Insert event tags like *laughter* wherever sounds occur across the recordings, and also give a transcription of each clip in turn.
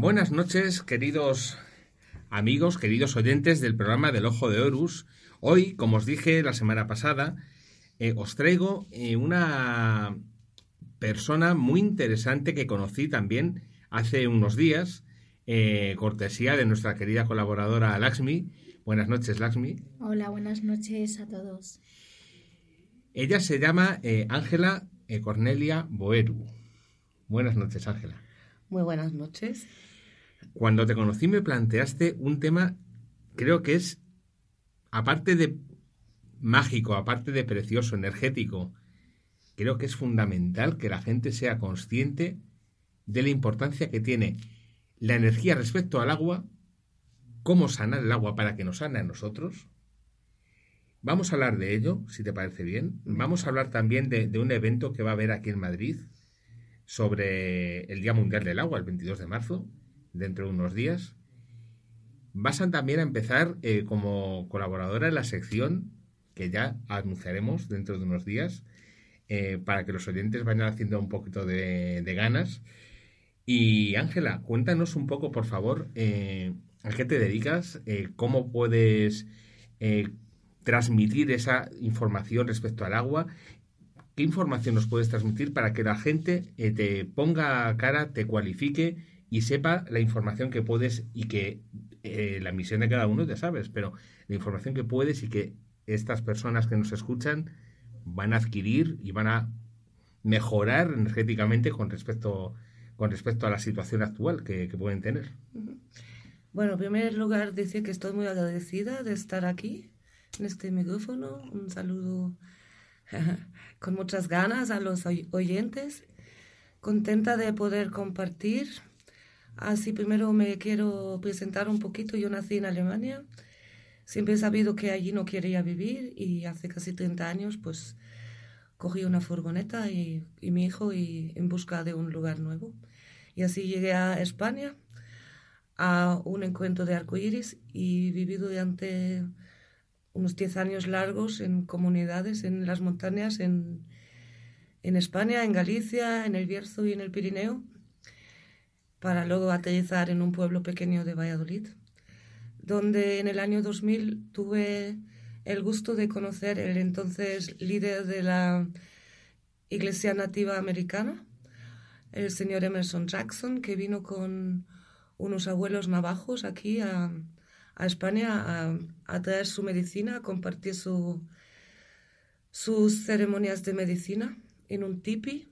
Buenas noches, queridos amigos, queridos oyentes del programa del Ojo de Horus. Hoy, como os dije la semana pasada, eh, os traigo eh, una persona muy interesante que conocí también hace unos días, eh, cortesía de nuestra querida colaboradora Laxmi. Buenas noches, Laxmi. Hola, buenas noches a todos. Ella se llama Ángela Cornelia Boeru. Buenas noches, Ángela. Muy buenas noches. Cuando te conocí me planteaste un tema, creo que es, aparte de mágico, aparte de precioso, energético, creo que es fundamental que la gente sea consciente de la importancia que tiene la energía respecto al agua, cómo sanar el agua para que nos sane a nosotros. Vamos a hablar de ello, si te parece bien. Vamos a hablar también de, de un evento que va a haber aquí en Madrid, sobre el Día Mundial del Agua, el 22 de marzo, dentro de unos días. Vas a también a empezar eh, como colaboradora en la sección que ya anunciaremos dentro de unos días eh, para que los oyentes vayan haciendo un poquito de, ganas. Y Ángela, cuéntanos un poco, por favor, eh, a qué te dedicas, cómo puedes transmitir esa información respecto al agua ¿Qué información nos puedes transmitir para que la gente te ponga cara, te cualifique y sepa la información que puedes y que eh, la misión de cada uno ya sabes, pero la información que puedes y que estas personas que nos escuchan van a adquirir y van a mejorar energéticamente con respecto, con respecto a la situación actual que, que pueden tener. Bueno, en primer lugar, decir que estoy muy agradecida de estar aquí en este micrófono. Un saludo *laughs* con muchas ganas a los oyentes, contenta de poder compartir. Así primero me quiero presentar un poquito. Yo nací en Alemania. Siempre he sabido que allí no quería vivir y hace casi 30 años pues cogí una furgoneta y, mi hijo y en busca de un lugar nuevo. Y así llegué a España a un encuentro de arcoíris y viví durante unos 10 años largos en comunidades en las montañas en, en España, en Galicia, en el Bierzo y en el Pirineo, para luego aterrizar en un pueblo pequeño de Valladolid, donde en el año 2000 tuve el gusto de conocer el entonces líder de la Iglesia Nativa Americana, el señor Emerson Jackson, que vino con unos abuelos navajos aquí a, España a, traer su medicina, a compartir su, sus ceremonias de medicina en un tipi.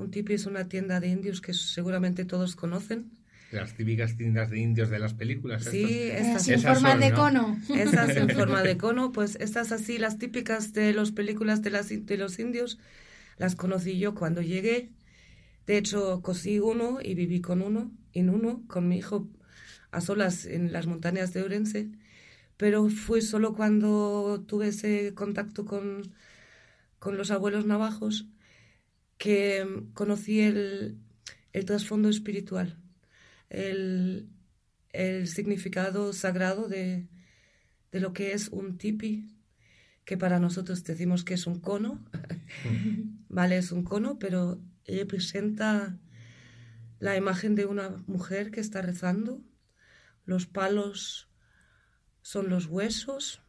Un tipi es una tienda de indios que seguramente todos conocen. Las típicas tiendas de indios de las películas. Sí, estas, en forma de cono. Estas en *laughs* forma de cono, pues estas así, las típicas de las películas de, las, de los indios, las conocí yo cuando llegué. De hecho, cosí uno y viví con uno, en uno, con mi hijo a solas en las montañas de Orense, pero fue solo cuando tuve ese contacto con, con los abuelos navajos que conocí el, el trasfondo espiritual, el, el significado sagrado de, de, lo que es un tipi, que para nosotros decimos que es un cono, *laughs* vale, es un cono, pero representa la imagen de una mujer que está rezando los palos son los huesos,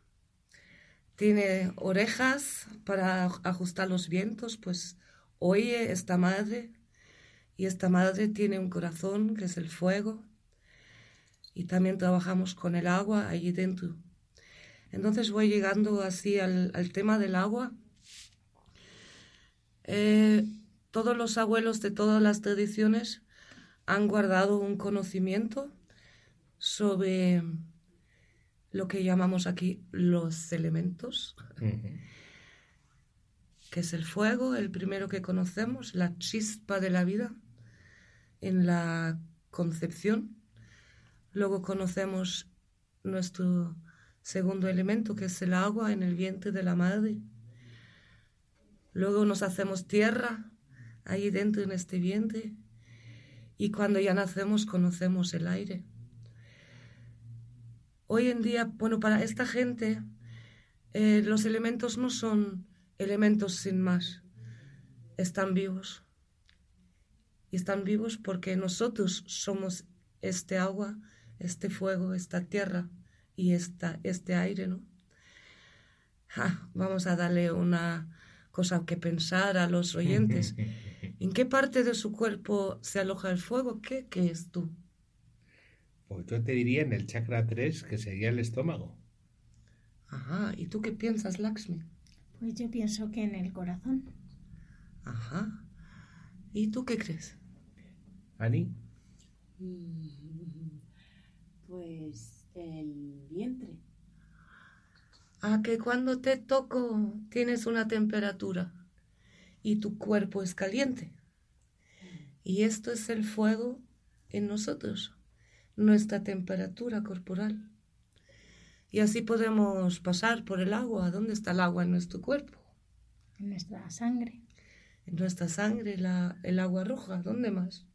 tiene orejas para ajustar los vientos, pues oye esta madre y esta madre tiene un corazón que es el fuego y también trabajamos con el agua allí dentro. Entonces voy llegando así al, tema del agua. Eh, todos los abuelos de todas las tradiciones han guardado un conocimiento sobre lo que llamamos aquí los elementos, que es el fuego, el primero que conocemos, la chispa de la vida en la concepción. Luego conocemos nuestro segundo elemento, que es el agua en el vientre de la madre. Luego nos hacemos tierra ahí dentro en este vientre. Y cuando ya nacemos conocemos el aire. Hoy en día, bueno, para esta gente eh, los elementos no son elementos sin más, están vivos. Y están vivos porque nosotros somos este agua, este fuego, esta tierra y esta, este aire, ¿no? vamos a darle una cosa que pensar a los oyentes. *laughs* ¿En qué parte de su cuerpo se aloja el fuego? ¿Qué, qué es tú? Pues yo te diría en el chakra 3, que sería el estómago. Ajá, ¿y tú qué piensas, Lakshmi? Pues yo pienso que en el corazón. Ajá. ¿Y tú qué crees? Ani. Mm, pues el vientre. Ah, que cuando te toco tienes una temperatura y tu cuerpo es caliente. Y esto es el fuego en nosotros, nuestra temperatura corporal. Y así podemos pasar por el agua. ¿Dónde está el agua en nuestro cuerpo? En nuestra sangre. En nuestra sangre, la, el agua roja. ¿Dónde más?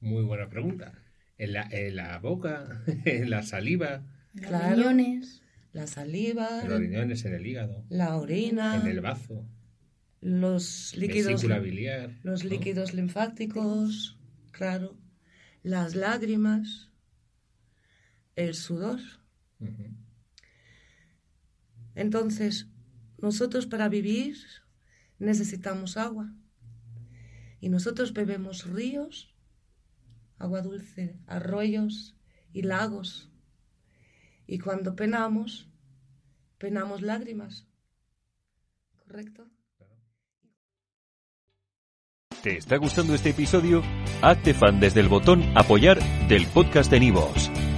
Muy buena pregunta. En la, en la boca, *laughs* en la saliva. Los riñones. La saliva. En los riñones, en el hígado. La orina. En el bazo. Los líquidos. biliar. Los líquidos linfáticos. Claro. Las lágrimas. El sudor. Entonces, nosotros para vivir necesitamos agua. Y nosotros bebemos ríos agua dulce, arroyos y lagos. Y cuando penamos, penamos lágrimas. ¿Correcto? ¿Te está gustando este episodio? Hazte fan desde el botón apoyar del podcast de Nivos.